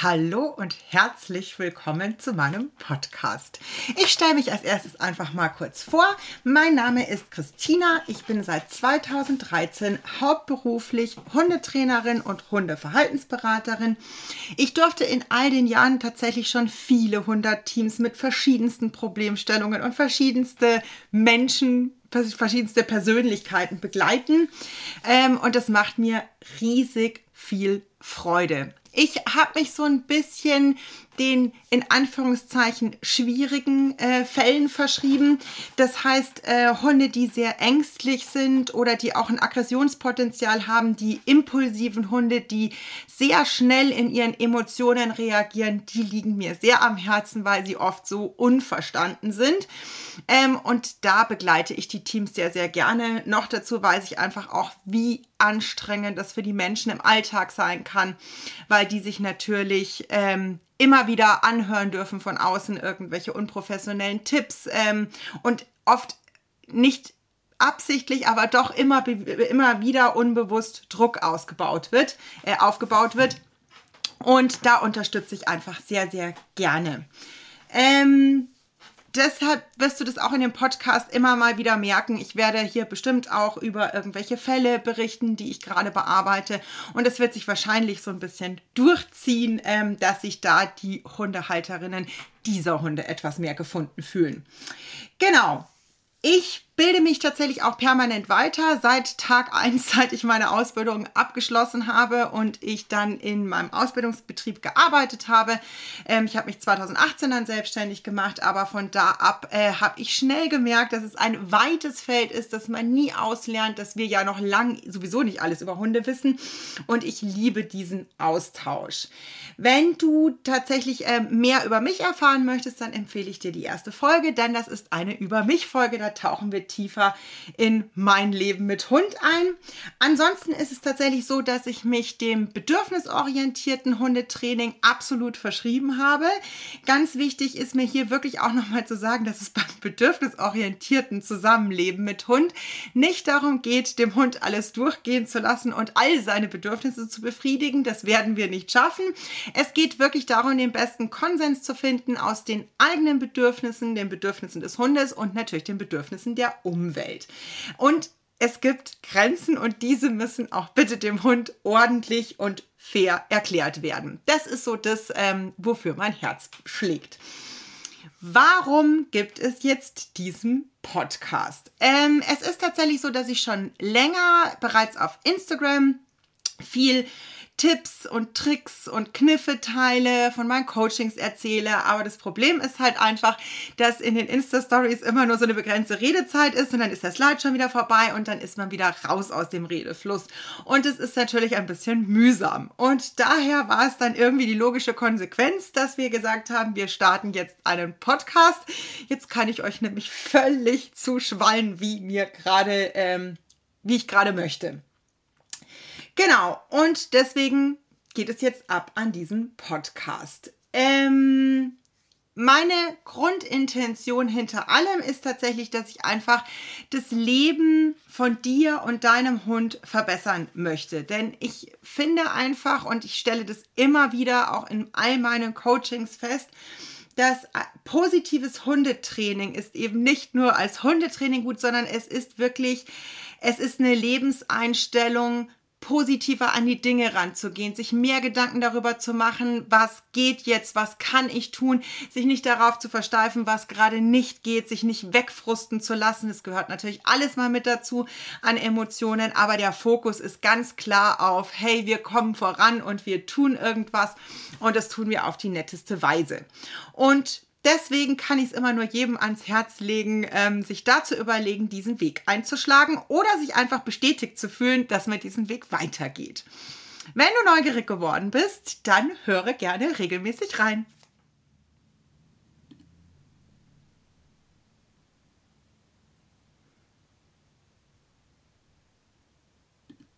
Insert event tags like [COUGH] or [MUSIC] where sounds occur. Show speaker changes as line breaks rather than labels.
Hallo und herzlich willkommen zu meinem Podcast. Ich stelle mich als erstes einfach mal kurz vor. Mein Name ist Christina. Ich bin seit 2013 hauptberuflich Hundetrainerin und Hundeverhaltensberaterin. Ich durfte in all den Jahren tatsächlich schon viele Hunderteams mit verschiedensten Problemstellungen und verschiedenste Menschen verschiedenste Persönlichkeiten begleiten. Ähm, und das macht mir riesig viel Freude. Ich habe mich so ein bisschen den in Anführungszeichen schwierigen äh, Fällen verschrieben. Das heißt, äh, Hunde, die sehr ängstlich sind oder die auch ein Aggressionspotenzial haben, die impulsiven Hunde, die sehr schnell in ihren Emotionen reagieren, die liegen mir sehr am Herzen, weil sie oft so unverstanden sind. Ähm, und da begleite ich die Teams sehr, sehr gerne. Noch dazu weiß ich einfach auch, wie anstrengend das für die Menschen im Alltag sein kann, weil die sich natürlich ähm, immer wieder anhören dürfen von außen irgendwelche unprofessionellen Tipps ähm, und oft nicht absichtlich, aber doch immer, immer wieder unbewusst Druck ausgebaut wird, äh, aufgebaut wird. Und da unterstütze ich einfach sehr, sehr gerne. Ähm, deshalb wirst du das auch in dem Podcast immer mal wieder merken. Ich werde hier bestimmt auch über irgendwelche Fälle berichten, die ich gerade bearbeite. Und es wird sich wahrscheinlich so ein bisschen durchziehen, ähm, dass sich da die Hundehalterinnen dieser Hunde etwas mehr gefunden fühlen. Genau. Ich bilde mich tatsächlich auch permanent weiter seit Tag 1, [LAUGHS] seit ich meine Ausbildung abgeschlossen habe und ich dann in meinem Ausbildungsbetrieb gearbeitet habe. Ähm, ich habe mich 2018 dann selbstständig gemacht, aber von da ab äh, habe ich schnell gemerkt, dass es ein weites Feld ist, dass man nie auslernt, dass wir ja noch lang sowieso nicht alles über Hunde wissen und ich liebe diesen Austausch. Wenn du tatsächlich äh, mehr über mich erfahren möchtest, dann empfehle ich dir die erste Folge, denn das ist eine Über mich Folge, da tauchen wir tiefer in mein Leben mit Hund ein. Ansonsten ist es tatsächlich so, dass ich mich dem bedürfnisorientierten Hundetraining absolut verschrieben habe. Ganz wichtig ist mir hier wirklich auch nochmal zu sagen, dass es beim bedürfnisorientierten Zusammenleben mit Hund nicht darum geht, dem Hund alles durchgehen zu lassen und all seine Bedürfnisse zu befriedigen. Das werden wir nicht schaffen. Es geht wirklich darum, den besten Konsens zu finden aus den eigenen Bedürfnissen, den Bedürfnissen des Hundes und natürlich den Bedürfnissen der Umwelt. Und es gibt Grenzen und diese müssen auch bitte dem Hund ordentlich und fair erklärt werden. Das ist so das, ähm, wofür mein Herz schlägt. Warum gibt es jetzt diesen Podcast? Ähm, es ist tatsächlich so, dass ich schon länger bereits auf Instagram viel Tipps und Tricks und Kniffe teile, von meinen Coachings erzähle. Aber das Problem ist halt einfach, dass in den Insta-Stories immer nur so eine begrenzte Redezeit ist und dann ist der Slide schon wieder vorbei und dann ist man wieder raus aus dem Redefluss. Und es ist natürlich ein bisschen mühsam. Und daher war es dann irgendwie die logische Konsequenz, dass wir gesagt haben, wir starten jetzt einen Podcast. Jetzt kann ich euch nämlich völlig zuschwallen, wie mir gerade, ähm, wie ich gerade möchte. Genau, und deswegen geht es jetzt ab an diesen Podcast. Ähm, meine Grundintention hinter allem ist tatsächlich, dass ich einfach das Leben von dir und deinem Hund verbessern möchte. Denn ich finde einfach, und ich stelle das immer wieder auch in all meinen Coachings fest, dass positives Hundetraining ist eben nicht nur als Hundetraining gut, sondern es ist wirklich, es ist eine Lebenseinstellung, positiver an die Dinge ranzugehen, sich mehr Gedanken darüber zu machen, was geht jetzt, was kann ich tun, sich nicht darauf zu versteifen, was gerade nicht geht, sich nicht wegfrusten zu lassen. Es gehört natürlich alles mal mit dazu an Emotionen, aber der Fokus ist ganz klar auf, hey, wir kommen voran und wir tun irgendwas und das tun wir auf die netteste Weise. Und Deswegen kann ich es immer nur jedem ans Herz legen, ähm, sich da zu überlegen, diesen Weg einzuschlagen oder sich einfach bestätigt zu fühlen, dass man diesen Weg weitergeht. Wenn du neugierig geworden bist, dann höre gerne regelmäßig rein.